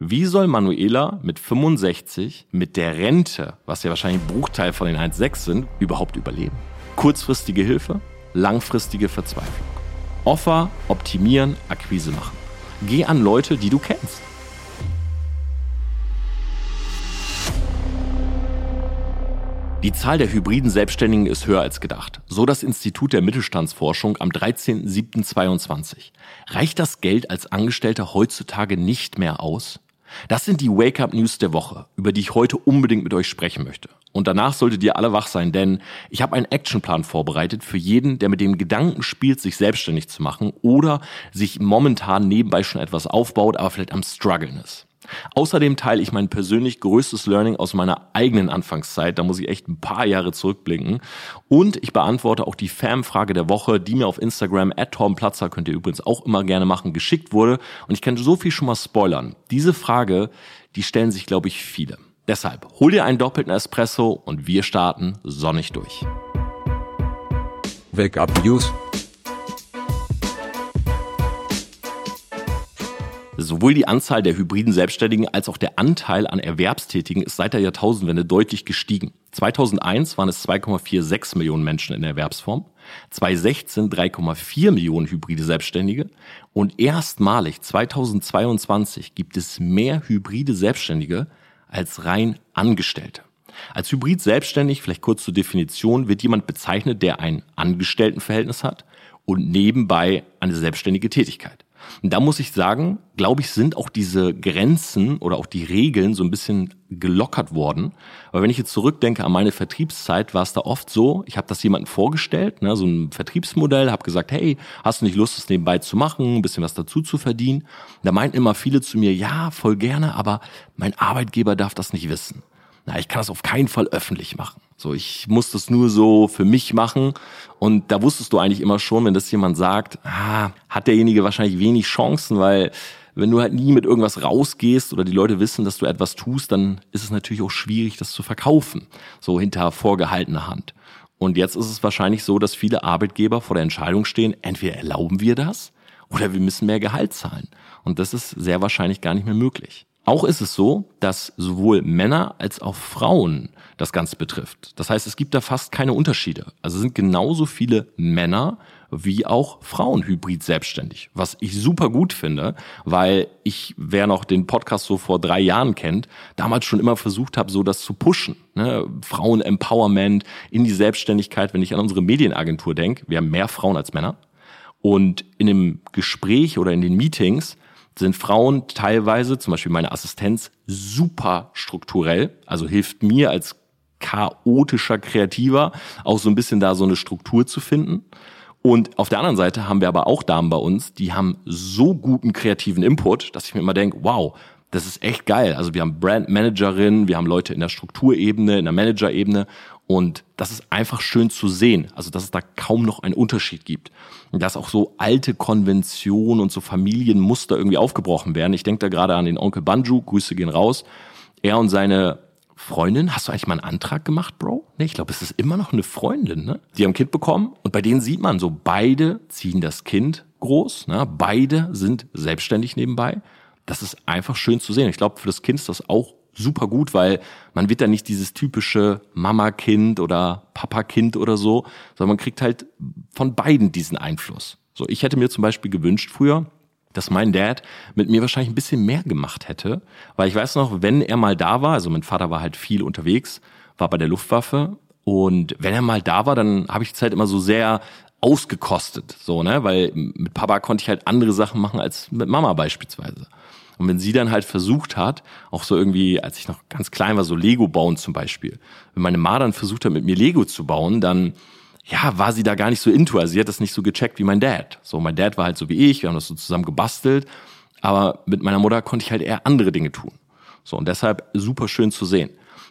Wie soll Manuela mit 65 mit der Rente, was ja wahrscheinlich ein Bruchteil von den 1,6 sind, überhaupt überleben? Kurzfristige Hilfe, langfristige Verzweiflung. Offer, optimieren, Akquise machen. Geh an Leute, die du kennst. Die Zahl der hybriden Selbstständigen ist höher als gedacht. So das Institut der Mittelstandsforschung am 13.07.22. Reicht das Geld als Angestellter heutzutage nicht mehr aus? Das sind die Wake-up-News der Woche, über die ich heute unbedingt mit euch sprechen möchte. Und danach solltet ihr alle wach sein, denn ich habe einen Actionplan vorbereitet für jeden, der mit dem Gedanken spielt, sich selbstständig zu machen oder sich momentan nebenbei schon etwas aufbaut, aber vielleicht am struggeln ist. Außerdem teile ich mein persönlich größtes Learning aus meiner eigenen Anfangszeit. Da muss ich echt ein paar Jahre zurückblicken. Und ich beantworte auch die Fanfrage der Woche, die mir auf Instagram at Torbenplatzer, könnt ihr übrigens auch immer gerne machen, geschickt wurde. Und ich kann so viel schon mal spoilern. Diese Frage, die stellen sich, glaube ich, viele. Deshalb hol dir einen doppelten Espresso und wir starten sonnig durch. Wake up News. Sowohl die Anzahl der hybriden Selbstständigen als auch der Anteil an Erwerbstätigen ist seit der Jahrtausendwende deutlich gestiegen. 2001 waren es 2,46 Millionen Menschen in Erwerbsform, 2016 3,4 Millionen hybride Selbstständige und erstmalig 2022 gibt es mehr hybride Selbstständige als rein Angestellte. Als Hybrid selbstständig, vielleicht kurz zur Definition, wird jemand bezeichnet, der ein Angestelltenverhältnis hat und nebenbei eine selbstständige Tätigkeit. Und da muss ich sagen, glaube ich, sind auch diese Grenzen oder auch die Regeln so ein bisschen gelockert worden. Aber wenn ich jetzt zurückdenke an meine Vertriebszeit, war es da oft so, ich habe das jemandem vorgestellt, ne, so ein Vertriebsmodell, habe gesagt, hey, hast du nicht Lust, das nebenbei zu machen, ein bisschen was dazu zu verdienen? Und da meinten immer viele zu mir, ja, voll gerne, aber mein Arbeitgeber darf das nicht wissen. Na, ich kann das auf keinen Fall öffentlich machen. So, ich muss das nur so für mich machen. Und da wusstest du eigentlich immer schon, wenn das jemand sagt, ah, hat derjenige wahrscheinlich wenig Chancen, weil wenn du halt nie mit irgendwas rausgehst oder die Leute wissen, dass du etwas tust, dann ist es natürlich auch schwierig, das zu verkaufen. So hinter vorgehaltener Hand. Und jetzt ist es wahrscheinlich so, dass viele Arbeitgeber vor der Entscheidung stehen, entweder erlauben wir das oder wir müssen mehr Gehalt zahlen. Und das ist sehr wahrscheinlich gar nicht mehr möglich. Auch ist es so, dass sowohl Männer als auch Frauen das Ganze betrifft. Das heißt, es gibt da fast keine Unterschiede. Also sind genauso viele Männer wie auch Frauen hybrid selbstständig, was ich super gut finde, weil ich, wer noch den Podcast so vor drei Jahren kennt, damals schon immer versucht habe, so das zu pushen. Ne? Frauen-Empowerment in die Selbstständigkeit, wenn ich an unsere Medienagentur denke, wir haben mehr Frauen als Männer. Und in dem Gespräch oder in den Meetings sind Frauen teilweise, zum Beispiel meine Assistenz, super strukturell, also hilft mir als chaotischer Kreativer auch so ein bisschen da so eine Struktur zu finden. Und auf der anderen Seite haben wir aber auch Damen bei uns, die haben so guten kreativen Input, dass ich mir immer denke, wow, das ist echt geil. Also wir haben Brandmanagerinnen, wir haben Leute in der Strukturebene, in der Managerebene und das ist einfach schön zu sehen. Also dass es da kaum noch einen Unterschied gibt. Und dass auch so alte Konventionen und so Familienmuster irgendwie aufgebrochen werden. Ich denke da gerade an den Onkel Banju, Grüße gehen raus. Er und seine Freundin, hast du eigentlich mal einen Antrag gemacht, Bro? Nee, ich glaube, es ist immer noch eine Freundin, ne? Die haben ein Kind bekommen und bei denen sieht man so, beide ziehen das Kind groß, ne? Beide sind selbstständig nebenbei das ist einfach schön zu sehen. Ich glaube, für das Kind ist das auch super gut, weil man wird da nicht dieses typische Mama-Kind oder Papa-Kind oder so, sondern man kriegt halt von beiden diesen Einfluss. So, ich hätte mir zum Beispiel gewünscht früher, dass mein Dad mit mir wahrscheinlich ein bisschen mehr gemacht hätte, weil ich weiß noch, wenn er mal da war, also mein Vater war halt viel unterwegs, war bei der Luftwaffe und wenn er mal da war, dann habe ich die Zeit immer so sehr ausgekostet, so, ne, weil mit Papa konnte ich halt andere Sachen machen als mit Mama beispielsweise. Und wenn sie dann halt versucht hat, auch so irgendwie, als ich noch ganz klein war, so Lego bauen zum Beispiel, wenn meine Ma dann versucht hat, mit mir Lego zu bauen, dann ja, war sie da gar nicht so into. Also sie hat das nicht so gecheckt wie mein Dad. So, mein Dad war halt so wie ich, wir haben das so zusammen gebastelt, aber mit meiner Mutter konnte ich halt eher andere Dinge tun. So, und deshalb super schön zu sehen.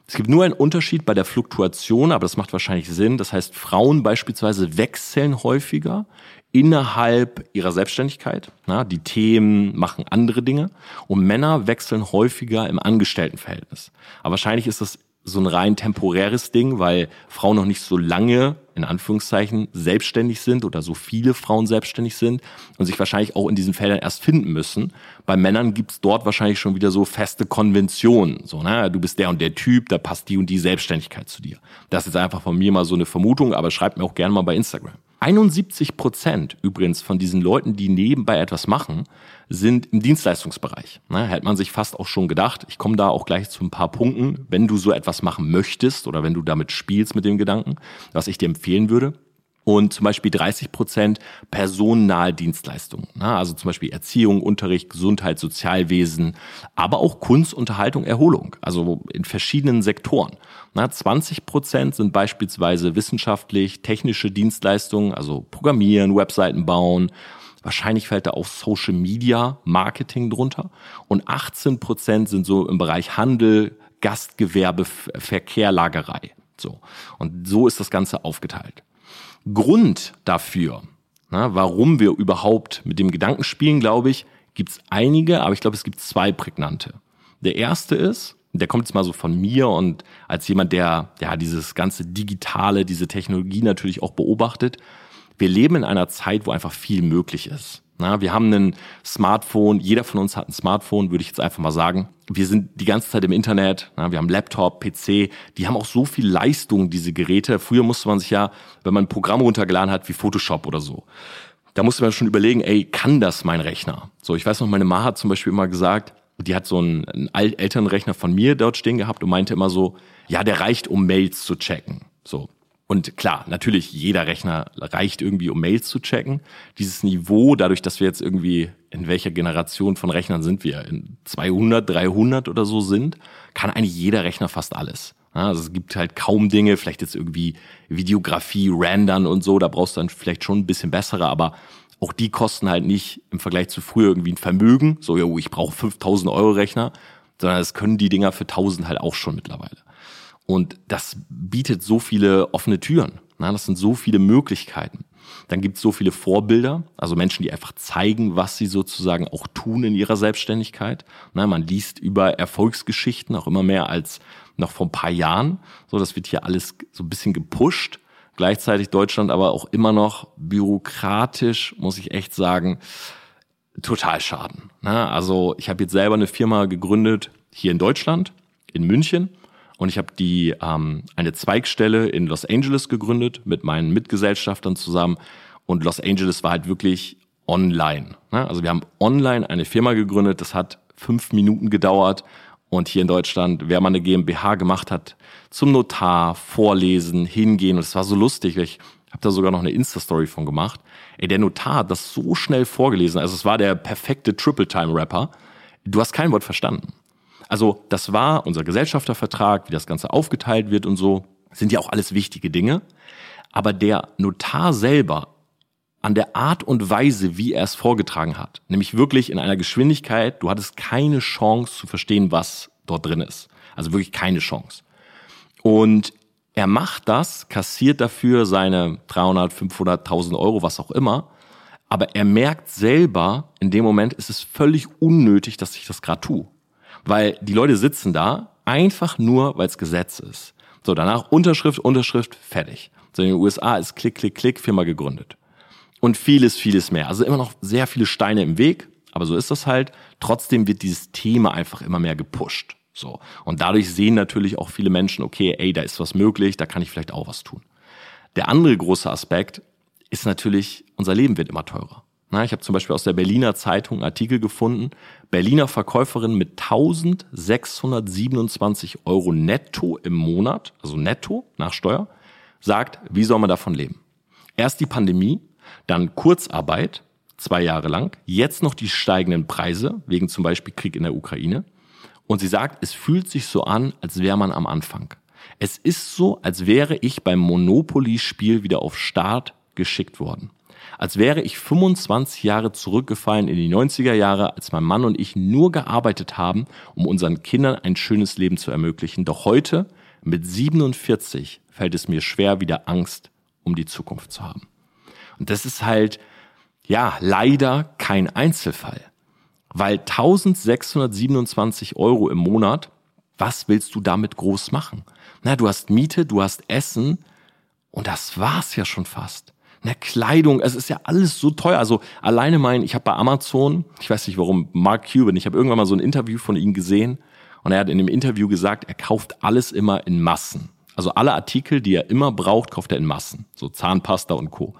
Es gibt nur einen Unterschied bei der Fluktuation, aber das macht wahrscheinlich Sinn. Das heißt, Frauen beispielsweise wechseln häufiger innerhalb ihrer Selbstständigkeit. Na, die Themen machen andere Dinge und Männer wechseln häufiger im Angestelltenverhältnis. Aber wahrscheinlich ist das so ein rein temporäres Ding, weil Frauen noch nicht so lange in Anführungszeichen, selbstständig sind oder so viele Frauen selbstständig sind und sich wahrscheinlich auch in diesen Feldern erst finden müssen. Bei Männern gibt's dort wahrscheinlich schon wieder so feste Konventionen. So, ne? Du bist der und der Typ, da passt die und die Selbstständigkeit zu dir. Das ist einfach von mir mal so eine Vermutung, aber schreibt mir auch gerne mal bei Instagram. 71 Prozent übrigens von diesen Leuten, die nebenbei etwas machen, sind im Dienstleistungsbereich. Ne, hätte man sich fast auch schon gedacht. Ich komme da auch gleich zu ein paar Punkten, wenn du so etwas machen möchtest oder wenn du damit spielst mit dem Gedanken, was ich dir empfehlen würde. Und zum Beispiel 30 Prozent personennahe Dienstleistungen. Ne, also zum Beispiel Erziehung, Unterricht, Gesundheit, Sozialwesen, aber auch Kunst, Unterhaltung, Erholung. Also in verschiedenen Sektoren. 20 Prozent sind beispielsweise wissenschaftlich, technische Dienstleistungen, also Programmieren, Webseiten bauen. Wahrscheinlich fällt da auch Social Media Marketing drunter. Und 18 Prozent sind so im Bereich Handel, Gastgewerbe, Verkehr, Lagerei. So. Und so ist das Ganze aufgeteilt. Grund dafür, na, warum wir überhaupt mit dem Gedanken spielen, glaube ich, gibt es einige, aber ich glaube, es gibt zwei prägnante. Der erste ist, der kommt jetzt mal so von mir und als jemand, der ja dieses ganze Digitale, diese Technologie natürlich auch beobachtet. Wir leben in einer Zeit, wo einfach viel möglich ist. Na, wir haben ein Smartphone, jeder von uns hat ein Smartphone, würde ich jetzt einfach mal sagen. Wir sind die ganze Zeit im Internet, na, wir haben Laptop, PC, die haben auch so viel Leistung, diese Geräte. Früher musste man sich ja, wenn man ein Programm runtergeladen hat, wie Photoshop oder so, da musste man schon überlegen, ey, kann das mein Rechner? So, ich weiß noch, meine Ma hat zum Beispiel immer gesagt, die hat so einen, einen Elternrechner von mir dort stehen gehabt und meinte immer so, ja, der reicht, um Mails zu checken. So. Und klar, natürlich, jeder Rechner reicht irgendwie, um Mails zu checken. Dieses Niveau, dadurch, dass wir jetzt irgendwie, in welcher Generation von Rechnern sind wir, in 200, 300 oder so sind, kann eigentlich jeder Rechner fast alles. Also es gibt halt kaum Dinge, vielleicht jetzt irgendwie Videografie, Rendern und so, da brauchst du dann vielleicht schon ein bisschen bessere, aber auch die kosten halt nicht im Vergleich zu früher irgendwie ein Vermögen, so, jo, ich brauche 5000 Euro Rechner, sondern es können die Dinger für 1000 halt auch schon mittlerweile. Und das bietet so viele offene Türen. Na, das sind so viele Möglichkeiten. Dann gibt es so viele Vorbilder, also Menschen, die einfach zeigen, was sie sozusagen auch tun in ihrer Selbstständigkeit. Na, man liest über Erfolgsgeschichten auch immer mehr als noch vor ein paar Jahren. So, das wird hier alles so ein bisschen gepusht. Gleichzeitig Deutschland aber auch immer noch bürokratisch, muss ich echt sagen, total schaden. Also ich habe jetzt selber eine Firma gegründet hier in Deutschland, in München. Und ich habe die ähm, eine Zweigstelle in Los Angeles gegründet mit meinen Mitgesellschaftern zusammen. Und Los Angeles war halt wirklich online. Also wir haben online eine Firma gegründet. Das hat fünf Minuten gedauert und hier in Deutschland, wer mal eine GmbH gemacht hat, zum Notar, vorlesen, hingehen. Und es war so lustig, ich habe da sogar noch eine Insta-Story von gemacht. Ey, der Notar hat das so schnell vorgelesen. Also es war der perfekte Triple-Time-Rapper. Du hast kein Wort verstanden. Also das war unser Gesellschaftervertrag, wie das Ganze aufgeteilt wird und so. Sind ja auch alles wichtige Dinge. Aber der Notar selber an der Art und Weise, wie er es vorgetragen hat. Nämlich wirklich in einer Geschwindigkeit, du hattest keine Chance zu verstehen, was dort drin ist. Also wirklich keine Chance. Und er macht das, kassiert dafür seine 300, 500.000 Euro, was auch immer. Aber er merkt selber, in dem Moment ist es völlig unnötig, dass ich das gerade tue. Weil die Leute sitzen da einfach nur, weil es Gesetz ist. So, danach Unterschrift, Unterschrift, fertig. So, in den USA ist Klick, Klick, Klick, Firma gegründet und vieles, vieles mehr. Also immer noch sehr viele Steine im Weg, aber so ist das halt. Trotzdem wird dieses Thema einfach immer mehr gepusht. So. Und dadurch sehen natürlich auch viele Menschen, okay, ey, da ist was möglich, da kann ich vielleicht auch was tun. Der andere große Aspekt ist natürlich, unser Leben wird immer teurer. Na, ich habe zum Beispiel aus der Berliner Zeitung Artikel gefunden. Berliner Verkäuferin mit 1627 Euro netto im Monat, also netto nach Steuer, sagt, wie soll man davon leben? Erst die Pandemie, dann Kurzarbeit, zwei Jahre lang. Jetzt noch die steigenden Preise, wegen zum Beispiel Krieg in der Ukraine. Und sie sagt, es fühlt sich so an, als wäre man am Anfang. Es ist so, als wäre ich beim Monopoly-Spiel wieder auf Start geschickt worden. Als wäre ich 25 Jahre zurückgefallen in die 90er Jahre, als mein Mann und ich nur gearbeitet haben, um unseren Kindern ein schönes Leben zu ermöglichen. Doch heute, mit 47, fällt es mir schwer, wieder Angst um die Zukunft zu haben. Und das ist halt, ja, leider kein Einzelfall. Weil 1627 Euro im Monat, was willst du damit groß machen? Na, du hast Miete, du hast Essen Und das war's ja schon fast. Ne, Kleidung, es ist ja alles so teuer. Also alleine mein, ich habe bei Amazon, ich weiß nicht warum, Mark Cuban, ich habe irgendwann mal so ein Interview von ihm gesehen und er hat in dem Interview gesagt, er kauft alles immer in Massen. Also alle Artikel, die er immer braucht, kauft er in Massen. So Zahnpasta und Co.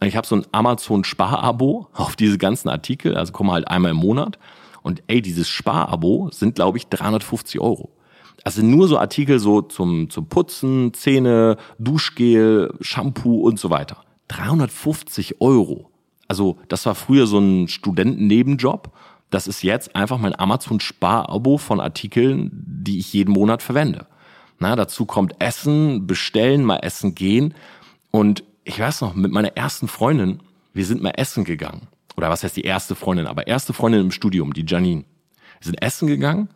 Und ich habe so ein Amazon-Spar-Abo auf diese ganzen Artikel, also kommen halt einmal im Monat. Und ey, dieses Spar-Abo sind, glaube ich, 350 Euro. Also nur so Artikel so zum, zum Putzen, Zähne, Duschgel, Shampoo und so weiter. 350 Euro. Also das war früher so ein Studentennebenjob. Das ist jetzt einfach mein Amazon-Spar-Abo von Artikeln, die ich jeden Monat verwende. Na, dazu kommt Essen, bestellen, mal essen gehen. Und ich weiß noch, mit meiner ersten Freundin, wir sind mal essen gegangen. Oder was heißt die erste Freundin? Aber erste Freundin im Studium, die Janine. Wir sind essen gegangen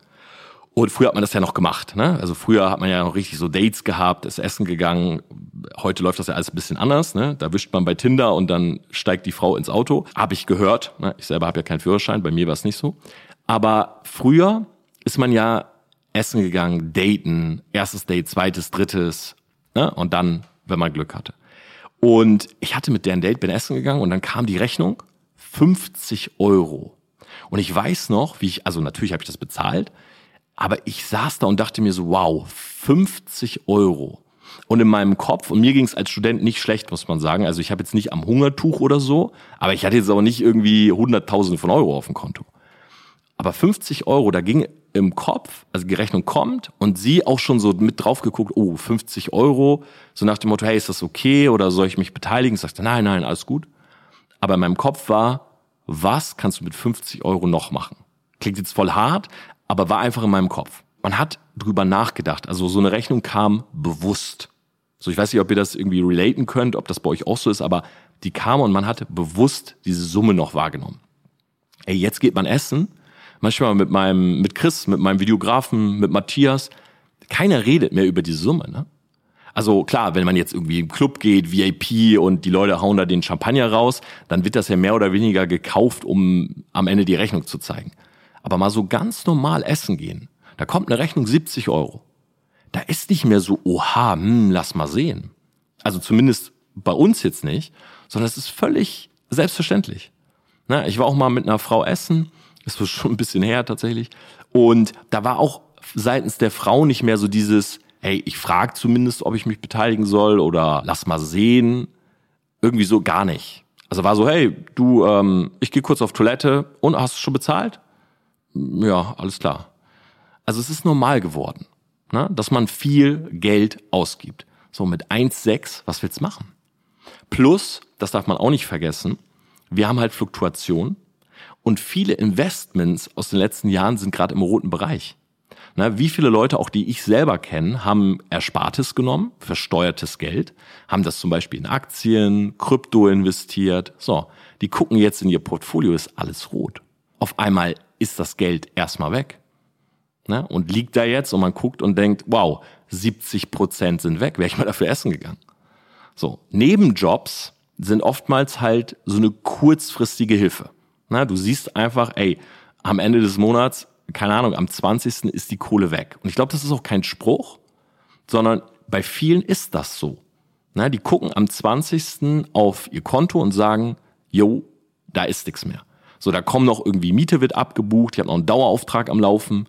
und früher hat man das ja noch gemacht. Ne? Also früher hat man ja noch richtig so Dates gehabt, ist essen gegangen. Heute läuft das ja alles ein bisschen anders. Ne? Da wischt man bei Tinder und dann steigt die Frau ins Auto. Habe ich gehört. Ne? Ich selber habe ja keinen Führerschein, bei mir war es nicht so. Aber früher ist man ja essen gegangen, daten, erstes Date, zweites, drittes ne? und dann, wenn man Glück hatte. Und ich hatte mit der ein Date, bin essen gegangen und dann kam die Rechnung 50 Euro. Und ich weiß noch, wie ich, also natürlich habe ich das bezahlt, aber ich saß da und dachte mir so, wow, 50 Euro. Und in meinem Kopf, und mir ging es als Student nicht schlecht, muss man sagen. Also ich habe jetzt nicht am Hungertuch oder so, aber ich hatte jetzt auch nicht irgendwie Hunderttausende von Euro auf dem Konto. Aber 50 Euro, da ging im Kopf, also die Rechnung kommt und sie auch schon so mit drauf geguckt, oh, 50 Euro, so nach dem Motto, hey, ist das okay oder soll ich mich beteiligen? Ich sagte, nein, nein, alles gut. Aber in meinem Kopf war, was kannst du mit 50 Euro noch machen? Klingt jetzt voll hart, aber war einfach in meinem Kopf. Man hat drüber nachgedacht. Also so eine Rechnung kam bewusst. So, ich weiß nicht, ob ihr das irgendwie relaten könnt, ob das bei euch auch so ist, aber die kam und man hat bewusst diese Summe noch wahrgenommen. Ey, jetzt geht man essen. Manchmal mit meinem, mit Chris, mit meinem Videografen, mit Matthias. Keiner redet mehr über diese Summe, ne? Also klar, wenn man jetzt irgendwie im Club geht, VIP und die Leute hauen da den Champagner raus, dann wird das ja mehr oder weniger gekauft, um am Ende die Rechnung zu zeigen. Aber mal so ganz normal essen gehen, da kommt eine Rechnung 70 Euro. Da ist nicht mehr so, oha, hm, lass mal sehen. Also zumindest bei uns jetzt nicht, sondern es ist völlig selbstverständlich. Na, ich war auch mal mit einer Frau essen, das war schon ein bisschen her tatsächlich, und da war auch seitens der Frau nicht mehr so dieses, hey, ich frage zumindest, ob ich mich beteiligen soll oder lass mal sehen. Irgendwie so gar nicht. Also war so, hey, du, ähm, ich gehe kurz auf Toilette und hast du schon bezahlt? Ja, alles klar. Also es ist normal geworden, ne, dass man viel Geld ausgibt. So mit 1,6, was willst du machen? Plus, das darf man auch nicht vergessen, wir haben halt Fluktuation und viele Investments aus den letzten Jahren sind gerade im roten Bereich. Na, wie viele Leute, auch die ich selber kenne, haben Erspartes genommen, versteuertes Geld, haben das zum Beispiel in Aktien, Krypto investiert. So, die gucken jetzt in ihr Portfolio, ist alles rot. Auf einmal ist das Geld erstmal weg. Ne? Und liegt da jetzt und man guckt und denkt, wow, 70 Prozent sind weg, wäre ich mal dafür essen gegangen. So, Nebenjobs sind oftmals halt so eine kurzfristige Hilfe. Na, du siehst einfach, ey, am Ende des Monats, keine Ahnung, am 20. ist die Kohle weg. Und ich glaube, das ist auch kein Spruch, sondern bei vielen ist das so. Na, die gucken am 20. auf ihr Konto und sagen, yo, da ist nichts mehr. So, da kommen noch irgendwie Miete wird abgebucht, ich habe noch einen Dauerauftrag am Laufen,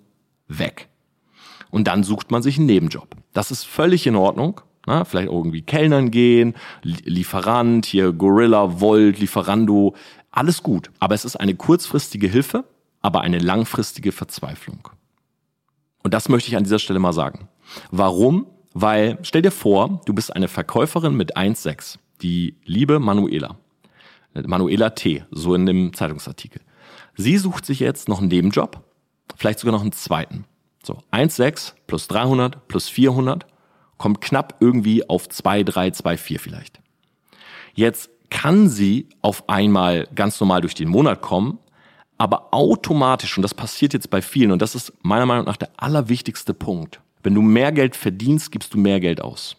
weg. Und dann sucht man sich einen Nebenjob. Das ist völlig in Ordnung. Na, vielleicht irgendwie Kellnern gehen, Lieferant, hier Gorilla, Volt, Lieferando, alles gut. Aber es ist eine kurzfristige Hilfe, aber eine langfristige Verzweiflung. Und das möchte ich an dieser Stelle mal sagen. Warum? Weil, stell dir vor, du bist eine Verkäuferin mit 1,6, die liebe Manuela. Manuela T., so in dem Zeitungsartikel. Sie sucht sich jetzt noch einen Nebenjob, vielleicht sogar noch einen zweiten. So, 1,6 plus 300 plus 400 kommt knapp irgendwie auf 2, 3, 2, 4 vielleicht. Jetzt kann sie auf einmal ganz normal durch den Monat kommen, aber automatisch, und das passiert jetzt bei vielen, und das ist meiner Meinung nach der allerwichtigste Punkt, wenn du mehr Geld verdienst, gibst du mehr Geld aus.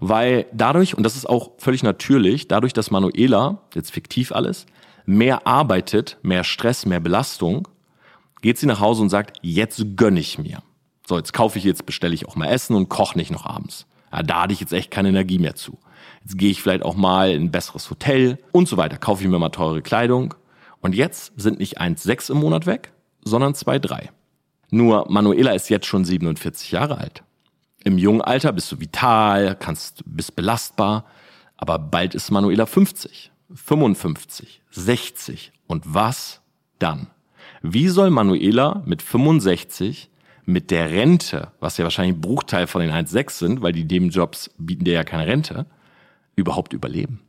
Weil dadurch, und das ist auch völlig natürlich, dadurch, dass Manuela, jetzt fiktiv alles, mehr arbeitet, mehr Stress, mehr Belastung, geht sie nach Hause und sagt, jetzt gönn ich mir. So, jetzt kaufe ich, jetzt bestelle ich auch mal Essen und koche nicht noch abends. Ja, da hatte ich jetzt echt keine Energie mehr zu. Jetzt gehe ich vielleicht auch mal in ein besseres Hotel und so weiter. Kaufe ich mir mal teure Kleidung. Und jetzt sind nicht 1,6 im Monat weg, sondern 2,3. Nur Manuela ist jetzt schon 47 Jahre alt. Im jungen Alter bist du vital, kannst, bist belastbar, aber bald ist Manuela 50, 55, 60 und was dann? Wie soll Manuela mit 65 mit der Rente, was ja wahrscheinlich ein Bruchteil von den 1,6 sind, weil die Nebenjobs bieten dir ja keine Rente, überhaupt überleben?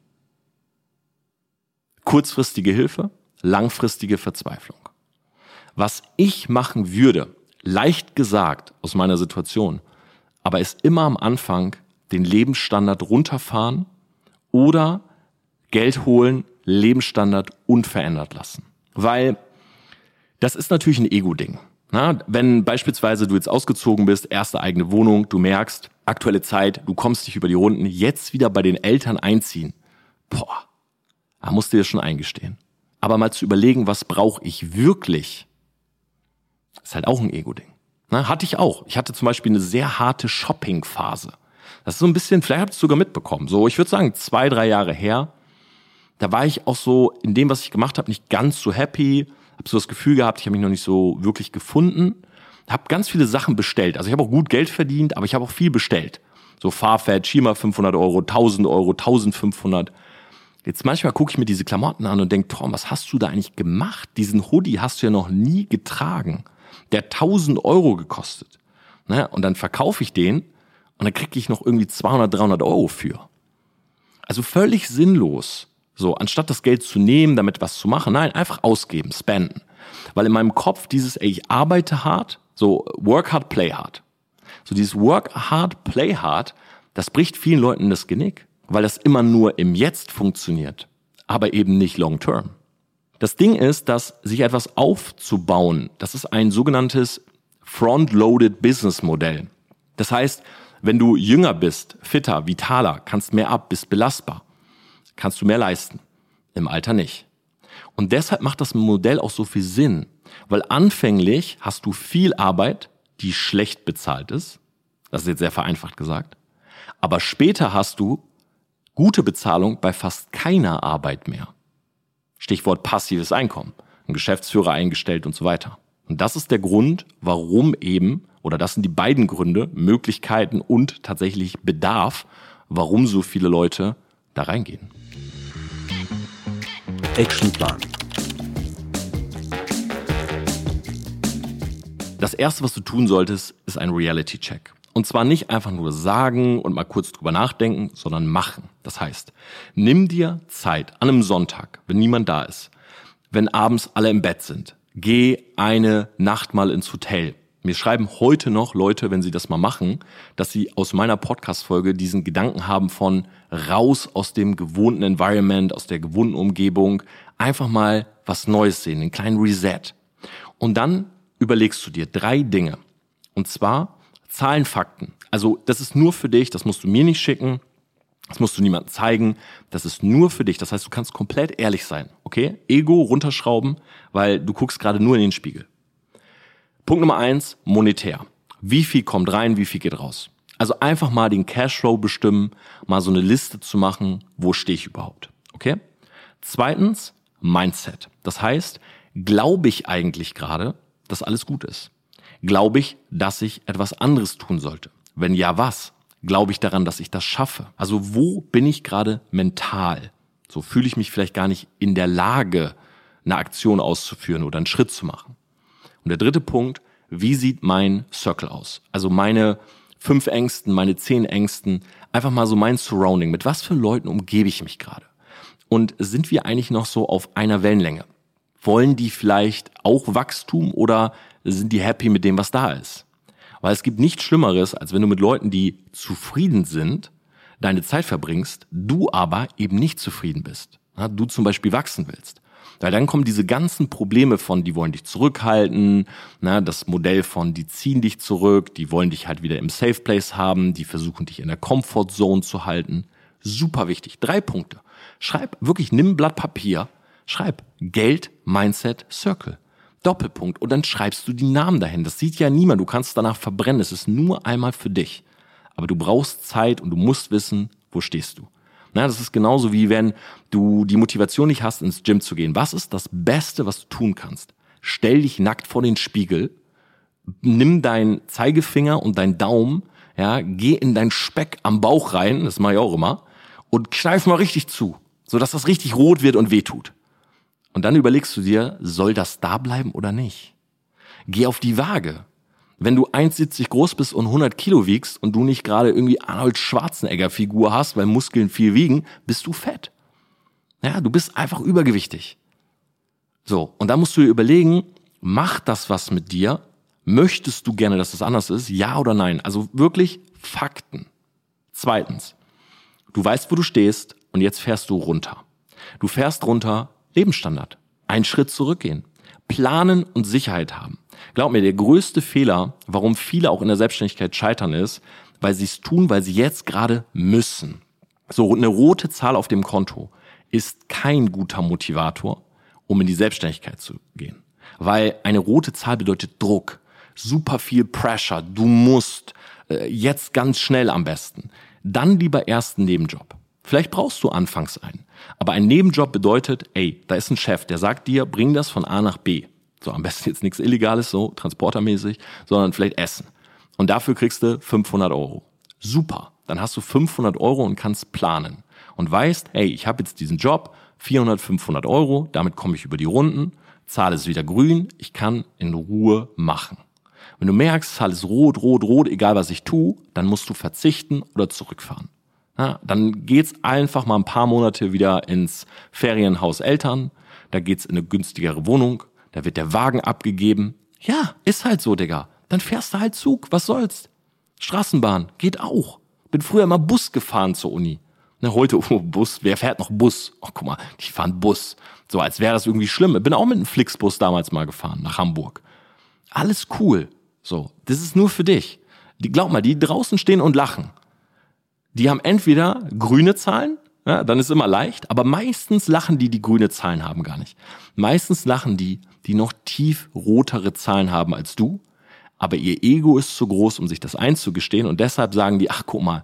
Kurzfristige Hilfe, langfristige Verzweiflung. Was ich machen würde, leicht gesagt aus meiner Situation, aber ist immer am Anfang den Lebensstandard runterfahren oder Geld holen, Lebensstandard unverändert lassen. Weil das ist natürlich ein Ego-Ding. Na, wenn beispielsweise du jetzt ausgezogen bist, erste eigene Wohnung, du merkst, aktuelle Zeit, du kommst dich über die Runden, jetzt wieder bei den Eltern einziehen. Boah, da musst du dir schon eingestehen. Aber mal zu überlegen, was brauche ich wirklich, ist halt auch ein Ego-Ding. Hatte ich auch. Ich hatte zum Beispiel eine sehr harte Shopping-Phase. Das ist so ein bisschen, vielleicht habt ihr es sogar mitbekommen. So, ich würde sagen, zwei, drei Jahre her. Da war ich auch so in dem, was ich gemacht habe, nicht ganz so happy habe so das Gefühl gehabt, ich habe mich noch nicht so wirklich gefunden. Habe ganz viele Sachen bestellt. Also ich habe auch gut Geld verdient, aber ich habe auch viel bestellt. So Farfetch, Schima 500 Euro, 1000 Euro, 1500. Jetzt manchmal gucke ich mir diese Klamotten an und denke, Tom, was hast du da eigentlich gemacht? Diesen Hoodie hast du ja noch nie getragen. Der 1000 Euro gekostet. Ne? Und dann verkaufe ich den und dann kriege ich noch irgendwie 200, 300 Euro für. Also völlig sinnlos. So, anstatt das Geld zu nehmen, damit was zu machen, nein, einfach ausgeben, spenden. Weil in meinem Kopf dieses, ey, ich arbeite hart, so work hard, play hard. So dieses work hard, play hard, das bricht vielen Leuten das Genick, weil das immer nur im Jetzt funktioniert, aber eben nicht long term. Das Ding ist, dass sich etwas aufzubauen, das ist ein sogenanntes front-loaded Business Modell. Das heißt, wenn du jünger bist, fitter, vitaler, kannst mehr ab, bist belastbar, kannst du mehr leisten. Im Alter nicht. Und deshalb macht das Modell auch so viel Sinn, weil anfänglich hast du viel Arbeit, die schlecht bezahlt ist. Das ist jetzt sehr vereinfacht gesagt. Aber später hast du gute Bezahlung bei fast keiner Arbeit mehr. Stichwort passives Einkommen. Ein Geschäftsführer eingestellt und so weiter. Und das ist der Grund, warum eben, oder das sind die beiden Gründe, Möglichkeiten und tatsächlich Bedarf, warum so viele Leute da reingehen. Actionplan. Das erste, was du tun solltest, ist ein Reality-Check. Und zwar nicht einfach nur sagen und mal kurz drüber nachdenken, sondern machen. Das heißt, nimm dir Zeit an einem Sonntag, wenn niemand da ist, wenn abends alle im Bett sind. Geh eine Nacht mal ins Hotel. Mir schreiben heute noch Leute, wenn sie das mal machen, dass sie aus meiner Podcast-Folge diesen Gedanken haben von raus aus dem gewohnten Environment, aus der gewohnten Umgebung, einfach mal was Neues sehen, einen kleinen Reset. Und dann überlegst du dir drei Dinge. Und zwar Zahlen, Fakten. Also das ist nur für dich, das musst du mir nicht schicken, das musst du niemandem zeigen, das ist nur für dich. Das heißt, du kannst komplett ehrlich sein, okay? Ego runterschrauben, weil du guckst gerade nur in den Spiegel. Punkt Nummer eins, monetär. Wie viel kommt rein, wie viel geht raus? Also einfach mal den Cashflow bestimmen, mal so eine Liste zu machen, wo stehe ich überhaupt, okay? Zweitens, Mindset. Das heißt, glaube ich eigentlich gerade, dass alles gut ist? Glaube ich, dass ich etwas anderes tun sollte? Wenn ja, was? Glaube ich daran, dass ich das schaffe? Also wo bin ich gerade mental? So fühle ich mich vielleicht gar nicht in der Lage, eine Aktion auszuführen oder einen Schritt zu machen. Und der dritte Punkt, wie sieht mein Circle aus? Also meine fünf Ängsten, meine zehn Ängsten, einfach mal so mein Surrounding. Mit was für Leuten umgebe ich mich gerade? Und sind wir eigentlich noch so auf einer Wellenlänge? Wollen die vielleicht auch Wachstum oder sind die happy mit dem, was da ist? Weil es gibt nichts Schlimmeres, als wenn du mit Leuten, die zufrieden sind, deine Zeit verbringst, du aber eben nicht zufrieden bist. Du zum Beispiel wachsen willst. Weil dann kommen diese ganzen Probleme von, die wollen dich zurückhalten, na, das Modell von, die ziehen dich zurück, die wollen dich halt wieder im Safe Place haben, die versuchen dich in der Comfort Zone zu halten. Super wichtig. Drei Punkte. Schreib wirklich, nimm ein Blatt Papier, schreib Geld, Mindset, Circle. Doppelpunkt. Und dann schreibst du die Namen dahin. Das sieht ja niemand. Du kannst danach verbrennen. Es ist nur einmal für dich. Aber du brauchst Zeit und du musst wissen, wo stehst du. Na, das ist genauso wie wenn du die Motivation nicht hast, ins Gym zu gehen. Was ist das Beste, was du tun kannst? Stell dich nackt vor den Spiegel, nimm deinen Zeigefinger und deinen Daumen, ja, geh in deinen Speck am Bauch rein, das mache ich auch immer, und kneif mal richtig zu, sodass das richtig rot wird und wehtut. Und dann überlegst du dir, soll das da bleiben oder nicht? Geh auf die Waage. Wenn du 1,70 groß bist und 100 Kilo wiegst und du nicht gerade irgendwie Arnold Schwarzenegger Figur hast, weil Muskeln viel wiegen, bist du fett. Ja, du bist einfach übergewichtig. So. Und da musst du dir überlegen, macht das was mit dir? Möchtest du gerne, dass das anders ist? Ja oder nein? Also wirklich Fakten. Zweitens. Du weißt, wo du stehst und jetzt fährst du runter. Du fährst runter, Lebensstandard. Einen Schritt zurückgehen. Planen und Sicherheit haben. Glaub mir, der größte Fehler, warum viele auch in der Selbstständigkeit scheitern, ist, weil sie es tun, weil sie jetzt gerade müssen. So, eine rote Zahl auf dem Konto ist kein guter Motivator, um in die Selbstständigkeit zu gehen. Weil eine rote Zahl bedeutet Druck, super viel Pressure, du musst, äh, jetzt ganz schnell am besten. Dann lieber erst einen Nebenjob. Vielleicht brauchst du anfangs einen. Aber ein Nebenjob bedeutet, ey, da ist ein Chef, der sagt dir, bring das von A nach B. So, am besten jetzt nichts Illegales, so transportermäßig, sondern vielleicht Essen. Und dafür kriegst du 500 Euro. Super. Dann hast du 500 Euro und kannst planen. Und weißt, hey, ich habe jetzt diesen Job, 400, 500 Euro, damit komme ich über die Runden, Zahl ist wieder grün, ich kann in Ruhe machen. Wenn du merkst, Zahl ist rot, rot, rot, egal was ich tue, dann musst du verzichten oder zurückfahren. Ja, dann geht's einfach mal ein paar Monate wieder ins Ferienhaus Eltern, da geht's in eine günstigere Wohnung, da wird der Wagen abgegeben. Ja, ist halt so, Digga. Dann fährst du halt Zug, was soll's? Straßenbahn, geht auch. Bin früher immer Bus gefahren zur Uni. Ne, heute, oh, Bus, wer fährt noch Bus? Oh, guck mal, die fahren Bus. So, als wäre das irgendwie schlimm. Bin auch mit einem Flixbus damals mal gefahren, nach Hamburg. Alles cool. So, das ist nur für dich. Die, glaub mal, die draußen stehen und lachen. Die haben entweder grüne Zahlen ja, dann ist immer leicht, aber meistens lachen die, die grüne Zahlen haben, gar nicht. Meistens lachen die, die noch tief rotere Zahlen haben als du, aber ihr Ego ist zu groß, um sich das einzugestehen und deshalb sagen die, ach guck mal,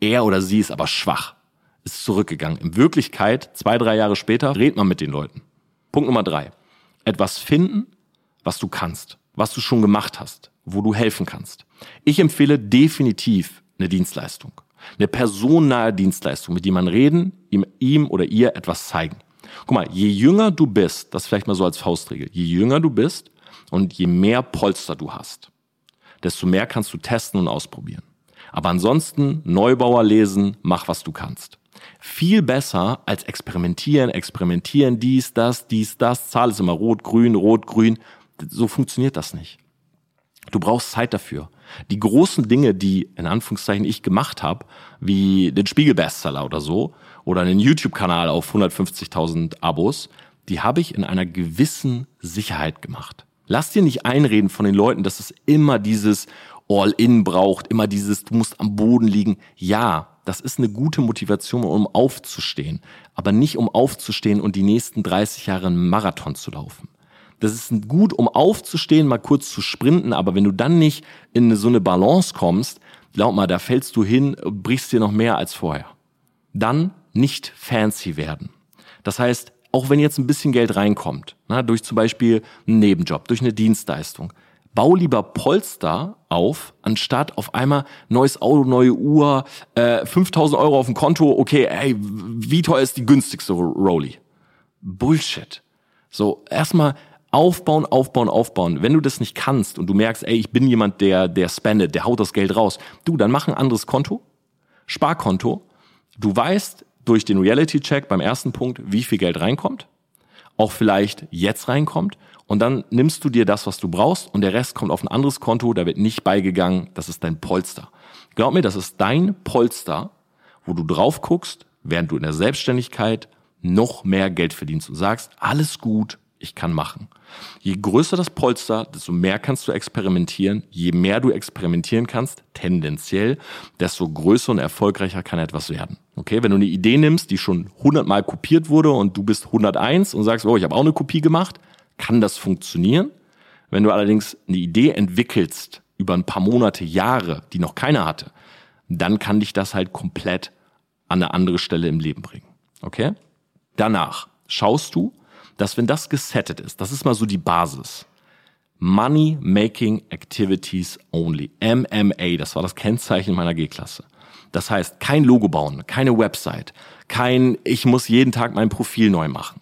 er oder sie ist aber schwach, ist zurückgegangen. In Wirklichkeit, zwei, drei Jahre später, redet man mit den Leuten. Punkt Nummer drei. Etwas finden, was du kannst, was du schon gemacht hast, wo du helfen kannst. Ich empfehle definitiv eine Dienstleistung. Eine personennahe Dienstleistung, mit die man reden, ihm, ihm oder ihr etwas zeigen. Guck mal, je jünger du bist, das vielleicht mal so als Faustregel, je jünger du bist und je mehr Polster du hast, desto mehr kannst du testen und ausprobieren. Aber ansonsten Neubauer lesen, mach was du kannst. Viel besser als experimentieren, experimentieren, dies, das, dies, das, Zahl ist immer rot, grün, rot, grün. So funktioniert das nicht. Du brauchst Zeit dafür. Die großen Dinge, die in Anführungszeichen ich gemacht habe, wie den Spiegel-Bestseller oder so, oder einen YouTube-Kanal auf 150.000 Abos, die habe ich in einer gewissen Sicherheit gemacht. Lass dir nicht einreden von den Leuten, dass es immer dieses All-In braucht, immer dieses, du musst am Boden liegen. Ja, das ist eine gute Motivation, um aufzustehen, aber nicht um aufzustehen und die nächsten 30 Jahre einen Marathon zu laufen. Das ist gut, um aufzustehen, mal kurz zu sprinten, aber wenn du dann nicht in so eine Balance kommst, glaub mal, da fällst du hin, brichst dir noch mehr als vorher. Dann nicht fancy werden. Das heißt, auch wenn jetzt ein bisschen Geld reinkommt, na, durch zum Beispiel einen Nebenjob, durch eine Dienstleistung, bau lieber Polster auf, anstatt auf einmal neues Auto, neue Uhr, äh, 5000 Euro auf dem Konto, okay, ey, wie teuer ist die günstigste Rolli? Bullshit. So, erstmal aufbauen, aufbauen, aufbauen. Wenn du das nicht kannst und du merkst, ey, ich bin jemand, der, der spendet, der haut das Geld raus, du, dann mach ein anderes Konto, Sparkonto. Du weißt durch den Reality-Check beim ersten Punkt, wie viel Geld reinkommt, auch vielleicht jetzt reinkommt und dann nimmst du dir das, was du brauchst und der Rest kommt auf ein anderes Konto, da wird nicht beigegangen, das ist dein Polster. Glaub mir, das ist dein Polster, wo du drauf guckst, während du in der Selbstständigkeit noch mehr Geld verdienst und sagst, alles gut, ich kann machen. Je größer das Polster, desto mehr kannst du experimentieren. Je mehr du experimentieren kannst, tendenziell, desto größer und erfolgreicher kann etwas werden. Okay, wenn du eine Idee nimmst, die schon 100 Mal kopiert wurde und du bist 101 und sagst, oh, ich habe auch eine Kopie gemacht, kann das funktionieren. Wenn du allerdings eine Idee entwickelst über ein paar Monate, Jahre, die noch keiner hatte, dann kann dich das halt komplett an eine andere Stelle im Leben bringen. Okay? Danach schaust du, dass wenn das gesettet ist, das ist mal so die Basis. Money Making Activities Only. MMA, das war das Kennzeichen meiner G-Klasse. Das heißt, kein Logo bauen, keine Website, kein, ich muss jeden Tag mein Profil neu machen.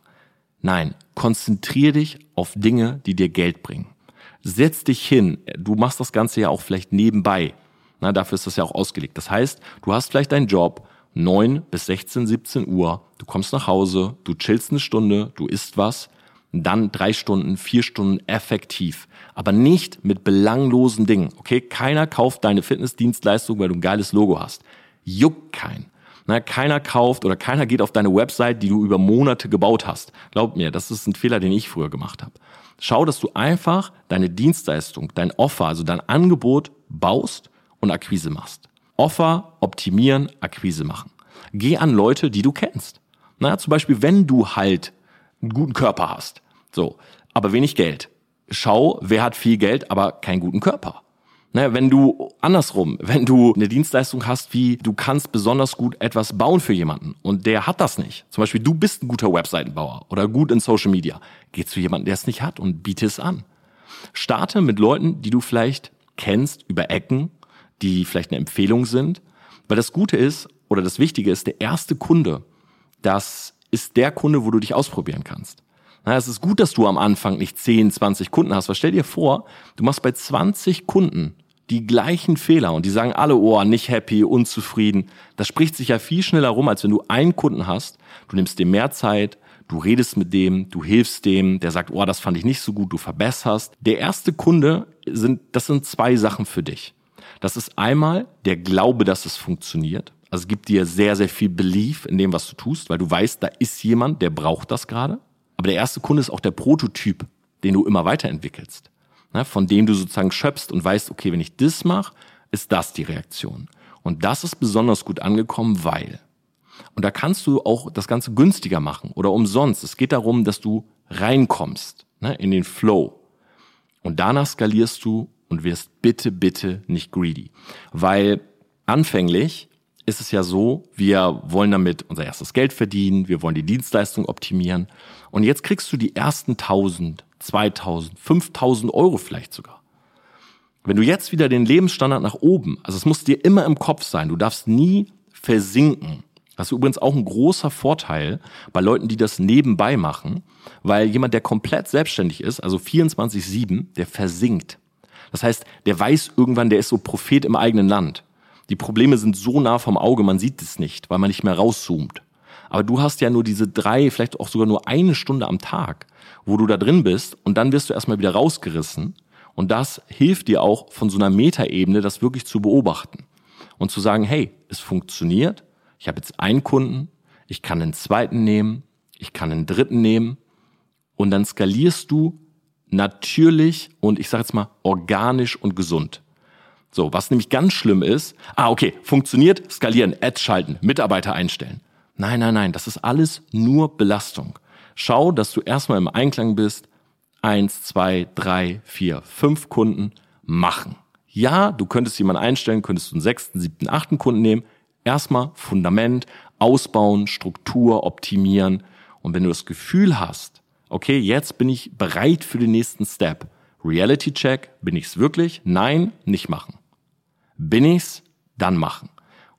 Nein, konzentrier dich auf Dinge, die dir Geld bringen. Setz dich hin. Du machst das Ganze ja auch vielleicht nebenbei. Na, dafür ist das ja auch ausgelegt. Das heißt, du hast vielleicht deinen Job, 9 bis 16, 17 Uhr, du kommst nach Hause, du chillst eine Stunde, du isst was, dann drei Stunden, vier Stunden effektiv. Aber nicht mit belanglosen Dingen. Okay, keiner kauft deine Fitnessdienstleistung, weil du ein geiles Logo hast. Juckt kein. Na, keiner kauft oder keiner geht auf deine Website, die du über Monate gebaut hast. Glaub mir, das ist ein Fehler, den ich früher gemacht habe. Schau, dass du einfach deine Dienstleistung, dein Offer, also dein Angebot baust und Akquise machst. Offer, optimieren, Akquise machen. Geh an Leute, die du kennst. Na, zum Beispiel, wenn du halt einen guten Körper hast, so, aber wenig Geld. Schau, wer hat viel Geld, aber keinen guten Körper. Na, wenn du andersrum, wenn du eine Dienstleistung hast, wie du kannst besonders gut etwas bauen für jemanden und der hat das nicht. Zum Beispiel, du bist ein guter Webseitenbauer oder gut in Social Media. Geh zu jemandem, der es nicht hat und biete es an. Starte mit Leuten, die du vielleicht kennst über Ecken die vielleicht eine Empfehlung sind. Weil das Gute ist oder das Wichtige ist, der erste Kunde, das ist der Kunde, wo du dich ausprobieren kannst. Na, es ist gut, dass du am Anfang nicht 10, 20 Kunden hast, weil stell dir vor, du machst bei 20 Kunden die gleichen Fehler und die sagen alle, oh, nicht happy, unzufrieden. Das spricht sich ja viel schneller rum, als wenn du einen Kunden hast. Du nimmst dir mehr Zeit, du redest mit dem, du hilfst dem, der sagt, oh, das fand ich nicht so gut, du verbesserst. Der erste Kunde sind, das sind zwei Sachen für dich. Das ist einmal der Glaube, dass es funktioniert. Also es gibt dir sehr, sehr viel Belief in dem, was du tust, weil du weißt, da ist jemand, der braucht das gerade. Aber der erste Kunde ist auch der Prototyp, den du immer weiterentwickelst. Ne, von dem du sozusagen schöpfst und weißt, okay, wenn ich das mache, ist das die Reaktion. Und das ist besonders gut angekommen, weil. Und da kannst du auch das Ganze günstiger machen oder umsonst. Es geht darum, dass du reinkommst ne, in den Flow. Und danach skalierst du und wirst bitte, bitte nicht greedy. Weil anfänglich ist es ja so, wir wollen damit unser erstes Geld verdienen, wir wollen die Dienstleistung optimieren. Und jetzt kriegst du die ersten 1000, 2000, 5000 Euro vielleicht sogar. Wenn du jetzt wieder den Lebensstandard nach oben, also es muss dir immer im Kopf sein, du darfst nie versinken. Das ist übrigens auch ein großer Vorteil bei Leuten, die das nebenbei machen, weil jemand, der komplett selbstständig ist, also 24-7, der versinkt. Das heißt, der weiß irgendwann, der ist so Prophet im eigenen Land. Die Probleme sind so nah vom Auge, man sieht es nicht, weil man nicht mehr rauszoomt. Aber du hast ja nur diese drei, vielleicht auch sogar nur eine Stunde am Tag, wo du da drin bist und dann wirst du erstmal wieder rausgerissen. Und das hilft dir auch von so einer Metaebene, das wirklich zu beobachten und zu sagen, hey, es funktioniert. Ich habe jetzt einen Kunden, ich kann einen zweiten nehmen, ich kann einen dritten nehmen und dann skalierst du natürlich und ich sage jetzt mal organisch und gesund. So, was nämlich ganz schlimm ist, ah, okay, funktioniert, skalieren, Ads schalten, Mitarbeiter einstellen. Nein, nein, nein, das ist alles nur Belastung. Schau, dass du erstmal im Einklang bist. Eins, zwei, drei, vier, fünf Kunden machen. Ja, du könntest jemanden einstellen, könntest du einen sechsten, siebten, achten Kunden nehmen. Erstmal Fundament, ausbauen, Struktur, optimieren. Und wenn du das Gefühl hast, okay, jetzt bin ich bereit für den nächsten Step. Reality Check, bin ich's wirklich? Nein, nicht machen. Bin ich's? Dann machen.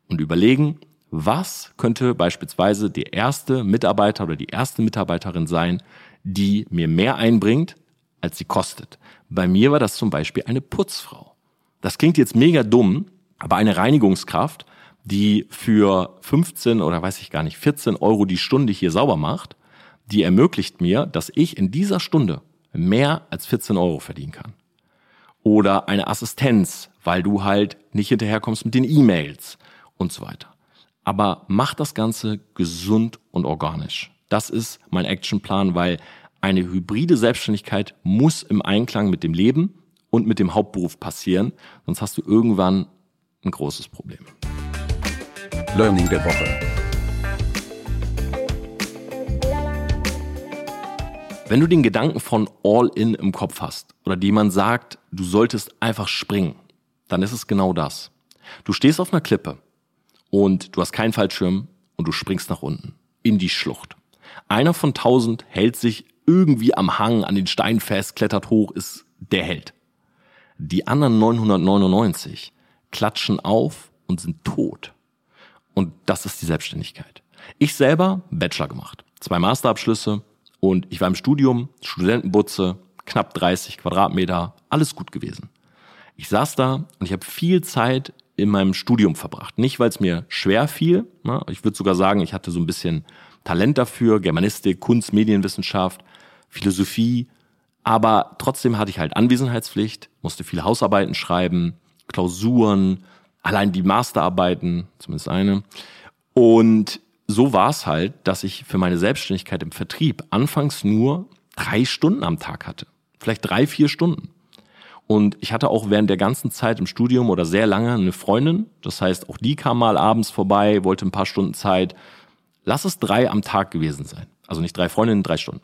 Und überlegen, was könnte beispielsweise der erste Mitarbeiter oder die erste Mitarbeiterin sein, die mir mehr einbringt, als sie kostet. Bei mir war das zum Beispiel eine Putzfrau. Das klingt jetzt mega dumm, aber eine Reinigungskraft, die für 15 oder weiß ich gar nicht, 14 Euro die Stunde hier sauber macht, die ermöglicht mir, dass ich in dieser Stunde mehr als 14 Euro verdienen kann. Oder eine Assistenz, weil du halt nicht hinterherkommst mit den E-Mails und so weiter. Aber mach das Ganze gesund und organisch. Das ist mein Actionplan, weil eine hybride Selbstständigkeit muss im Einklang mit dem Leben und mit dem Hauptberuf passieren, sonst hast du irgendwann ein großes Problem. Learning der Woche. Wenn du den Gedanken von All-In im Kopf hast oder jemand sagt, du solltest einfach springen, dann ist es genau das. Du stehst auf einer Klippe und du hast keinen Fallschirm, und du springst nach unten in die Schlucht. Einer von tausend hält sich irgendwie am Hang an den Stein fest, klettert hoch, ist der Held. Die anderen 999 klatschen auf und sind tot. Und das ist die Selbstständigkeit. Ich selber Bachelor gemacht, zwei Masterabschlüsse und ich war im Studium, Studentenbutze, knapp 30 Quadratmeter, alles gut gewesen. Ich saß da und ich habe viel Zeit in meinem Studium verbracht. Nicht, weil es mir schwer fiel. Ne? Ich würde sogar sagen, ich hatte so ein bisschen Talent dafür, Germanistik, Kunst, Medienwissenschaft, Philosophie. Aber trotzdem hatte ich halt Anwesenheitspflicht, musste viele Hausarbeiten schreiben, Klausuren, allein die Masterarbeiten, zumindest eine. Und so war es halt, dass ich für meine Selbstständigkeit im Vertrieb anfangs nur drei Stunden am Tag hatte. Vielleicht drei, vier Stunden. Und ich hatte auch während der ganzen Zeit im Studium oder sehr lange eine Freundin. Das heißt, auch die kam mal abends vorbei, wollte ein paar Stunden Zeit. Lass es drei am Tag gewesen sein. Also nicht drei Freundinnen, drei Stunden.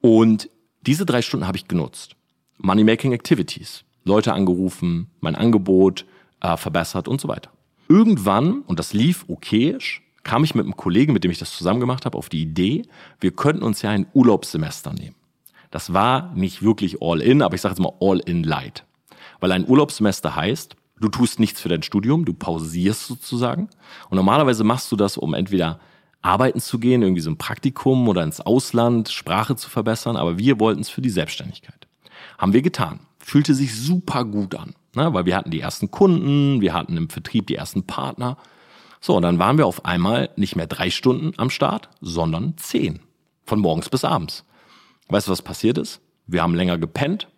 Und diese drei Stunden habe ich genutzt. Money-Making Activities. Leute angerufen, mein Angebot äh, verbessert und so weiter. Irgendwann, und das lief okayisch, kam ich mit einem Kollegen, mit dem ich das zusammen gemacht habe, auf die Idee, wir könnten uns ja ein Urlaubssemester nehmen. Das war nicht wirklich all in, aber ich sage jetzt mal all in light. Weil ein Urlaubssemester heißt, du tust nichts für dein Studium, du pausierst sozusagen. Und normalerweise machst du das, um entweder arbeiten zu gehen, irgendwie so ein Praktikum oder ins Ausland, Sprache zu verbessern, aber wir wollten es für die Selbstständigkeit. Haben wir getan. Fühlte sich super gut an, ne? weil wir hatten die ersten Kunden, wir hatten im Vertrieb die ersten Partner. So, und dann waren wir auf einmal nicht mehr drei Stunden am Start, sondern zehn. Von morgens bis abends. Weißt du, was passiert ist? Wir haben länger gepennt,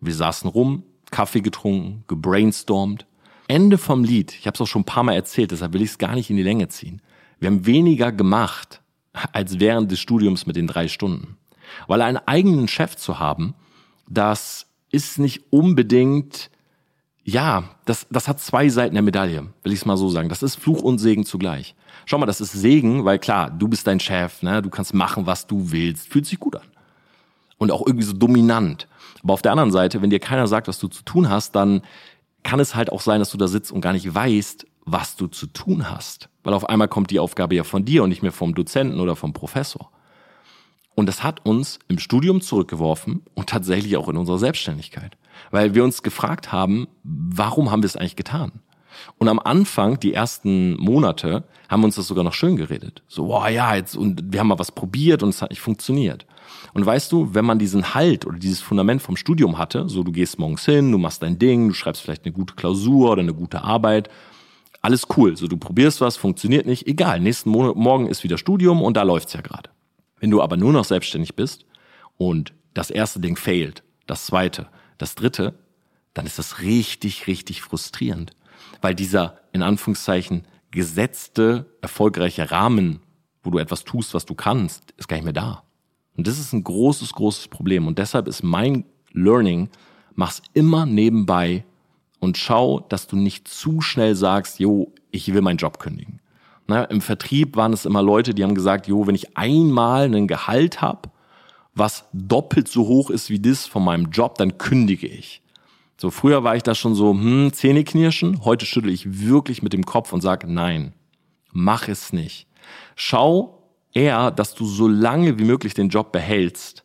wir saßen rum, Kaffee getrunken, gebrainstormt. Ende vom Lied, ich habe es auch schon ein paar Mal erzählt, deshalb will ich es gar nicht in die Länge ziehen. Wir haben weniger gemacht als während des Studiums mit den drei Stunden. Weil einen eigenen Chef zu haben, das ist nicht unbedingt, ja, das, das hat zwei Seiten der Medaille, will ich es mal so sagen. Das ist Fluch und Segen zugleich. Schau mal, das ist Segen, weil klar, du bist dein Chef, ne? du kannst machen, was du willst, fühlt sich gut an und auch irgendwie so dominant. Aber auf der anderen Seite, wenn dir keiner sagt, was du zu tun hast, dann kann es halt auch sein, dass du da sitzt und gar nicht weißt, was du zu tun hast. Weil auf einmal kommt die Aufgabe ja von dir und nicht mehr vom Dozenten oder vom Professor. Und das hat uns im Studium zurückgeworfen und tatsächlich auch in unserer Selbstständigkeit. Weil wir uns gefragt haben, warum haben wir es eigentlich getan? Und am Anfang, die ersten Monate, haben wir uns das sogar noch schön geredet. So, boah, ja, jetzt, und wir haben mal was probiert und es hat nicht funktioniert. Und weißt du, wenn man diesen Halt oder dieses Fundament vom Studium hatte, so du gehst morgens hin, du machst dein Ding, du schreibst vielleicht eine gute Klausur oder eine gute Arbeit, alles cool. So du probierst was, funktioniert nicht, egal. Nächsten Monat, morgen ist wieder Studium und da läuft's ja gerade. Wenn du aber nur noch selbstständig bist und das erste Ding failt, das zweite, das dritte, dann ist das richtig, richtig frustrierend, weil dieser in Anführungszeichen gesetzte, erfolgreiche Rahmen, wo du etwas tust, was du kannst, ist gar nicht mehr da. Und das ist ein großes, großes Problem. Und deshalb ist mein Learning, mach's immer nebenbei und schau, dass du nicht zu schnell sagst, jo, ich will meinen Job kündigen. Na, Im Vertrieb waren es immer Leute, die haben gesagt, jo, wenn ich einmal einen Gehalt habe, was doppelt so hoch ist wie das von meinem Job, dann kündige ich. So früher war ich da schon so, hm, Zähneknirschen. Heute schüttel ich wirklich mit dem Kopf und sage, nein, mach es nicht. Schau, eher, dass du so lange wie möglich den Job behältst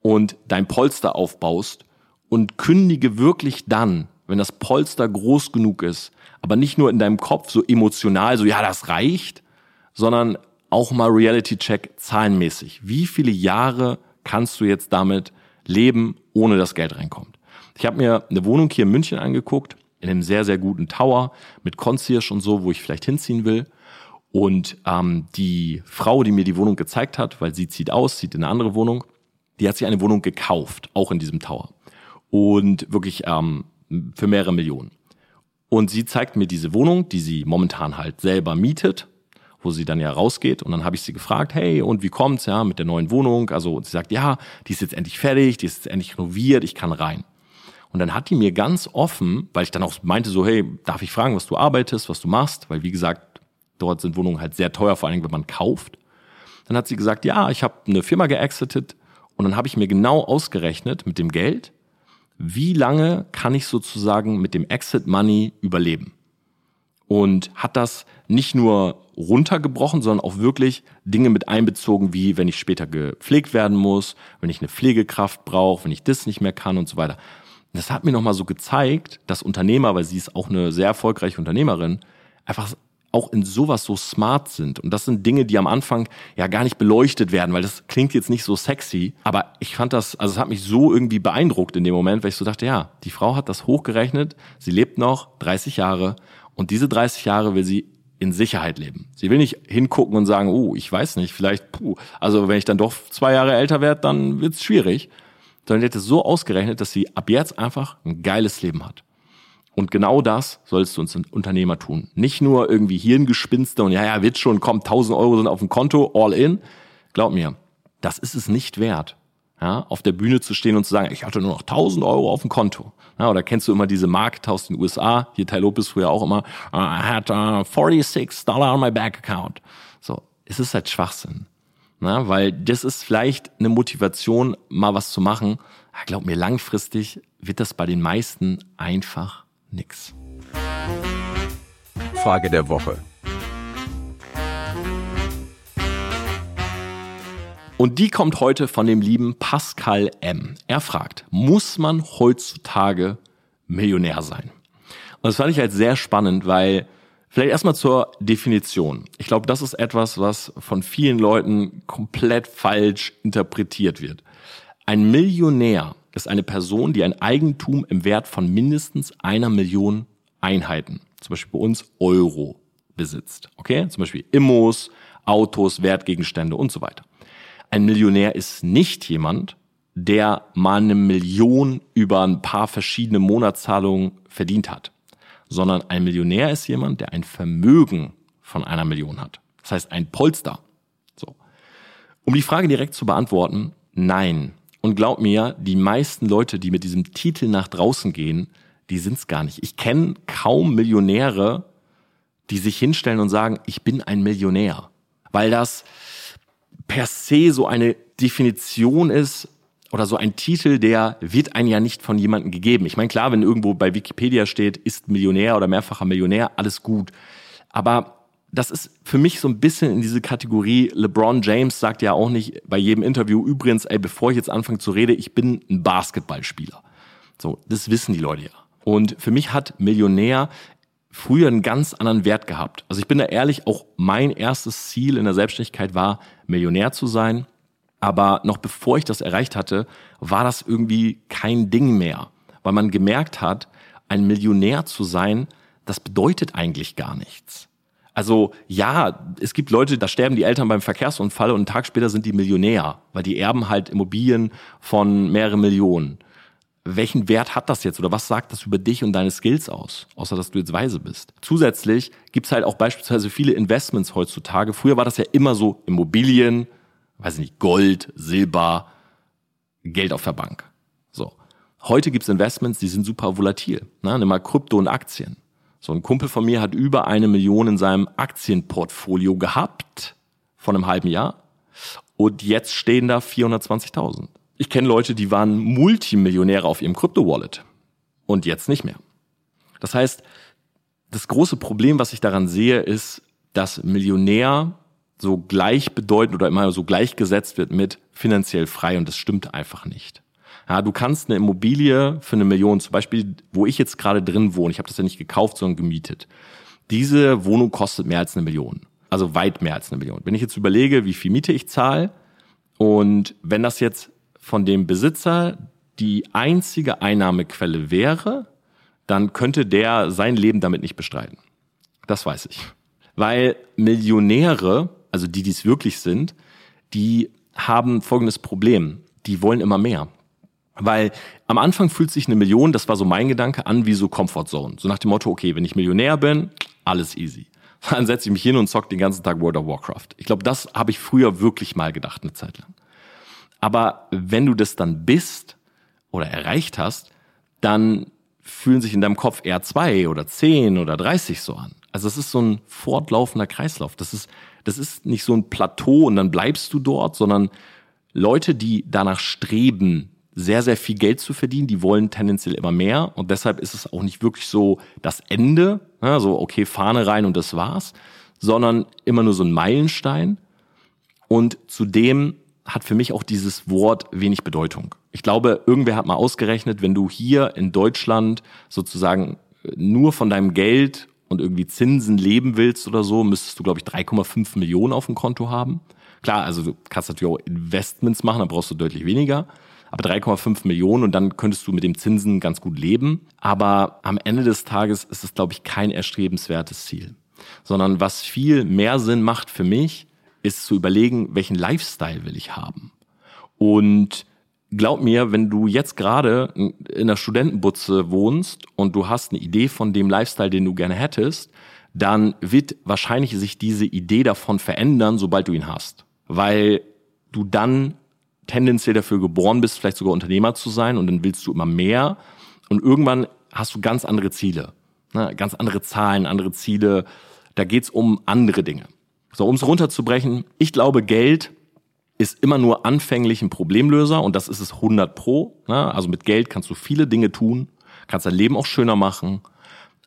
und dein Polster aufbaust und kündige wirklich dann, wenn das Polster groß genug ist, aber nicht nur in deinem Kopf so emotional, so ja, das reicht, sondern auch mal Reality-Check zahlenmäßig. Wie viele Jahre kannst du jetzt damit leben, ohne dass Geld reinkommt? Ich habe mir eine Wohnung hier in München angeguckt, in einem sehr, sehr guten Tower mit Concierge und so, wo ich vielleicht hinziehen will. Und ähm, die Frau, die mir die Wohnung gezeigt hat, weil sie zieht aus, zieht in eine andere Wohnung, die hat sich eine Wohnung gekauft, auch in diesem Tower. Und wirklich ähm, für mehrere Millionen. Und sie zeigt mir diese Wohnung, die sie momentan halt selber mietet, wo sie dann ja rausgeht. Und dann habe ich sie gefragt, hey, und wie kommt's ja mit der neuen Wohnung? Also und sie sagt, ja, die ist jetzt endlich fertig, die ist jetzt endlich renoviert, ich kann rein. Und dann hat die mir ganz offen, weil ich dann auch meinte so, hey, darf ich fragen, was du arbeitest, was du machst? Weil wie gesagt, Dort sind Wohnungen halt sehr teuer, vor allem wenn man kauft. Dann hat sie gesagt, ja, ich habe eine Firma geexitet und dann habe ich mir genau ausgerechnet mit dem Geld, wie lange kann ich sozusagen mit dem Exit Money überleben. Und hat das nicht nur runtergebrochen, sondern auch wirklich Dinge mit einbezogen, wie wenn ich später gepflegt werden muss, wenn ich eine Pflegekraft brauche, wenn ich das nicht mehr kann und so weiter. Das hat mir nochmal so gezeigt, dass Unternehmer, weil sie ist auch eine sehr erfolgreiche Unternehmerin, einfach auch in sowas so smart sind. Und das sind Dinge, die am Anfang ja gar nicht beleuchtet werden, weil das klingt jetzt nicht so sexy. Aber ich fand das, also es hat mich so irgendwie beeindruckt in dem Moment, weil ich so dachte, ja, die Frau hat das hochgerechnet, sie lebt noch 30 Jahre und diese 30 Jahre will sie in Sicherheit leben. Sie will nicht hingucken und sagen, oh, ich weiß nicht, vielleicht, puh, also wenn ich dann doch zwei Jahre älter werde, dann wird's schwierig. Sondern die es so ausgerechnet, dass sie ab jetzt einfach ein geiles Leben hat. Und genau das sollst du uns Unternehmer tun. Nicht nur irgendwie Hirngespinste und ja, ja, wird schon, kommt, 1000 Euro sind auf dem Konto, all in. Glaub mir, das ist es nicht wert, ja, auf der Bühne zu stehen und zu sagen, ich hatte nur noch 1000 Euro auf dem Konto. Ja, oder kennst du immer diese Marke aus den USA? Hier Tai Lopez früher auch immer, I had uh, 46 Dollar on my bank account. So, es ist halt Schwachsinn. Na, weil das ist vielleicht eine Motivation, mal was zu machen. Glaub mir, langfristig wird das bei den meisten einfach nix. Frage der Woche. Und die kommt heute von dem lieben Pascal M. Er fragt, muss man heutzutage Millionär sein? Und das fand ich halt sehr spannend, weil vielleicht erstmal zur Definition. Ich glaube, das ist etwas, was von vielen Leuten komplett falsch interpretiert wird. Ein Millionär ist eine Person, die ein Eigentum im Wert von mindestens einer Million Einheiten, zum Beispiel bei uns Euro, besitzt. Okay? Zum Beispiel Immos, Autos, Wertgegenstände und so weiter. Ein Millionär ist nicht jemand, der mal eine Million über ein paar verschiedene Monatszahlungen verdient hat, sondern ein Millionär ist jemand, der ein Vermögen von einer Million hat. Das heißt ein Polster. So. Um die Frage direkt zu beantworten, nein, und glaub mir, die meisten Leute, die mit diesem Titel nach draußen gehen, die sind's gar nicht. Ich kenne kaum Millionäre, die sich hinstellen und sagen, ich bin ein Millionär. Weil das per se so eine Definition ist oder so ein Titel, der wird einem ja nicht von jemandem gegeben. Ich meine, klar, wenn irgendwo bei Wikipedia steht, ist Millionär oder mehrfacher Millionär, alles gut. Aber das ist für mich so ein bisschen in diese Kategorie. LeBron James sagt ja auch nicht bei jedem Interview übrigens, ey, bevor ich jetzt anfange zu reden, ich bin ein Basketballspieler. So, das wissen die Leute ja. Und für mich hat Millionär früher einen ganz anderen Wert gehabt. Also ich bin da ehrlich, auch mein erstes Ziel in der Selbstständigkeit war, Millionär zu sein. Aber noch bevor ich das erreicht hatte, war das irgendwie kein Ding mehr. Weil man gemerkt hat, ein Millionär zu sein, das bedeutet eigentlich gar nichts. Also ja, es gibt Leute, da sterben die Eltern beim Verkehrsunfall und einen Tag später sind die Millionär, weil die erben halt Immobilien von mehreren Millionen. Welchen Wert hat das jetzt oder was sagt das über dich und deine Skills aus, außer dass du jetzt weise bist? Zusätzlich gibt's halt auch beispielsweise viele Investments heutzutage. Früher war das ja immer so Immobilien, weiß ich nicht, Gold, Silber, Geld auf der Bank. So. Heute gibt's Investments, die sind super volatil. Ne? Nimm mal Krypto und Aktien. So ein Kumpel von mir hat über eine Million in seinem Aktienportfolio gehabt von einem halben Jahr und jetzt stehen da 420.000. Ich kenne Leute, die waren Multimillionäre auf ihrem Krypto-Wallet und jetzt nicht mehr. Das heißt, das große Problem, was ich daran sehe, ist, dass Millionär so gleichbedeutend oder immer so gleichgesetzt wird mit finanziell frei und das stimmt einfach nicht. Ja, du kannst eine Immobilie für eine Million, zum Beispiel, wo ich jetzt gerade drin wohne, ich habe das ja nicht gekauft, sondern gemietet. Diese Wohnung kostet mehr als eine Million. Also weit mehr als eine Million. Wenn ich jetzt überlege, wie viel Miete ich zahle und wenn das jetzt von dem Besitzer die einzige Einnahmequelle wäre, dann könnte der sein Leben damit nicht bestreiten. Das weiß ich. Weil Millionäre, also die, die es wirklich sind, die haben folgendes Problem. Die wollen immer mehr. Weil am Anfang fühlt sich eine Million, das war so mein Gedanke, an wie so Comfort Zone. So nach dem Motto, okay, wenn ich Millionär bin, alles easy. Dann setze ich mich hin und zock den ganzen Tag World of Warcraft. Ich glaube, das habe ich früher wirklich mal gedacht, eine Zeit lang. Aber wenn du das dann bist oder erreicht hast, dann fühlen sich in deinem Kopf eher zwei oder zehn oder dreißig so an. Also es ist so ein fortlaufender Kreislauf. Das ist, das ist nicht so ein Plateau und dann bleibst du dort, sondern Leute, die danach streben, sehr, sehr viel Geld zu verdienen. Die wollen tendenziell immer mehr. Und deshalb ist es auch nicht wirklich so das Ende, ne? so, okay, Fahne rein und das war's, sondern immer nur so ein Meilenstein. Und zudem hat für mich auch dieses Wort wenig Bedeutung. Ich glaube, irgendwer hat mal ausgerechnet, wenn du hier in Deutschland sozusagen nur von deinem Geld und irgendwie Zinsen leben willst oder so, müsstest du, glaube ich, 3,5 Millionen auf dem Konto haben. Klar, also du kannst natürlich auch Investments machen, da brauchst du deutlich weniger. Aber 3,5 Millionen und dann könntest du mit dem Zinsen ganz gut leben. Aber am Ende des Tages ist es, glaube ich, kein erstrebenswertes Ziel. Sondern was viel mehr Sinn macht für mich, ist zu überlegen, welchen Lifestyle will ich haben. Und glaub mir, wenn du jetzt gerade in der Studentenbutze wohnst und du hast eine Idee von dem Lifestyle, den du gerne hättest, dann wird wahrscheinlich sich diese Idee davon verändern, sobald du ihn hast. Weil du dann tendenziell dafür geboren bist, vielleicht sogar Unternehmer zu sein und dann willst du immer mehr und irgendwann hast du ganz andere Ziele, ne? ganz andere Zahlen, andere Ziele. Da geht's um andere Dinge. So, um es runterzubrechen, ich glaube, Geld ist immer nur anfänglich ein Problemlöser und das ist es 100 pro. Ne? Also mit Geld kannst du viele Dinge tun, kannst dein Leben auch schöner machen.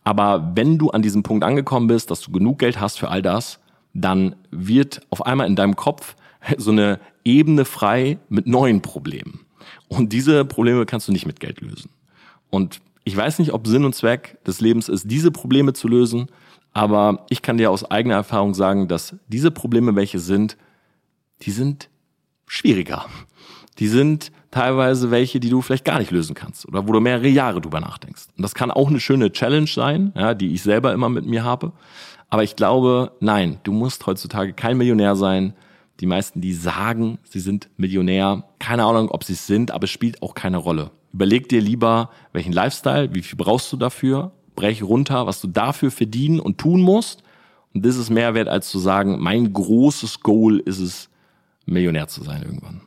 Aber wenn du an diesem Punkt angekommen bist, dass du genug Geld hast für all das, dann wird auf einmal in deinem Kopf so eine Ebene frei mit neuen Problemen. Und diese Probleme kannst du nicht mit Geld lösen. Und ich weiß nicht, ob Sinn und Zweck des Lebens ist, diese Probleme zu lösen, aber ich kann dir aus eigener Erfahrung sagen, dass diese Probleme, welche sind, die sind schwieriger. Die sind teilweise welche, die du vielleicht gar nicht lösen kannst oder wo du mehrere Jahre drüber nachdenkst. Und das kann auch eine schöne Challenge sein, ja, die ich selber immer mit mir habe. Aber ich glaube, nein, du musst heutzutage kein Millionär sein. Die meisten, die sagen, sie sind Millionär, keine Ahnung, ob sie es sind, aber es spielt auch keine Rolle. Überleg dir lieber, welchen Lifestyle, wie viel brauchst du dafür brech runter, was du dafür verdienen und tun musst. Und das ist mehr wert, als zu sagen, mein großes Goal ist es, Millionär zu sein irgendwann.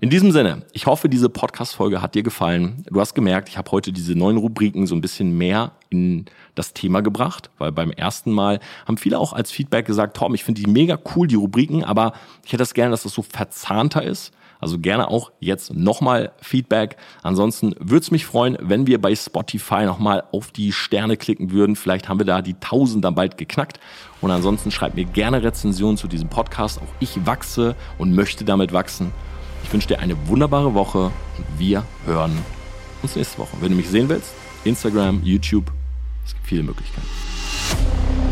In diesem Sinne, ich hoffe, diese Podcast-Folge hat dir gefallen. Du hast gemerkt, ich habe heute diese neuen Rubriken so ein bisschen mehr in das Thema gebracht, weil beim ersten Mal haben viele auch als Feedback gesagt, Tom, ich finde die mega cool, die Rubriken, aber ich hätte das gerne, dass das so verzahnter ist. Also gerne auch jetzt nochmal Feedback. Ansonsten würde es mich freuen, wenn wir bei Spotify nochmal auf die Sterne klicken würden. Vielleicht haben wir da die Tausender bald geknackt. Und ansonsten schreibt mir gerne Rezensionen zu diesem Podcast. Auch ich wachse und möchte damit wachsen. Ich wünsche dir eine wunderbare Woche und wir hören uns nächste Woche. Wenn du mich sehen willst, Instagram, YouTube, es gibt viele Möglichkeiten.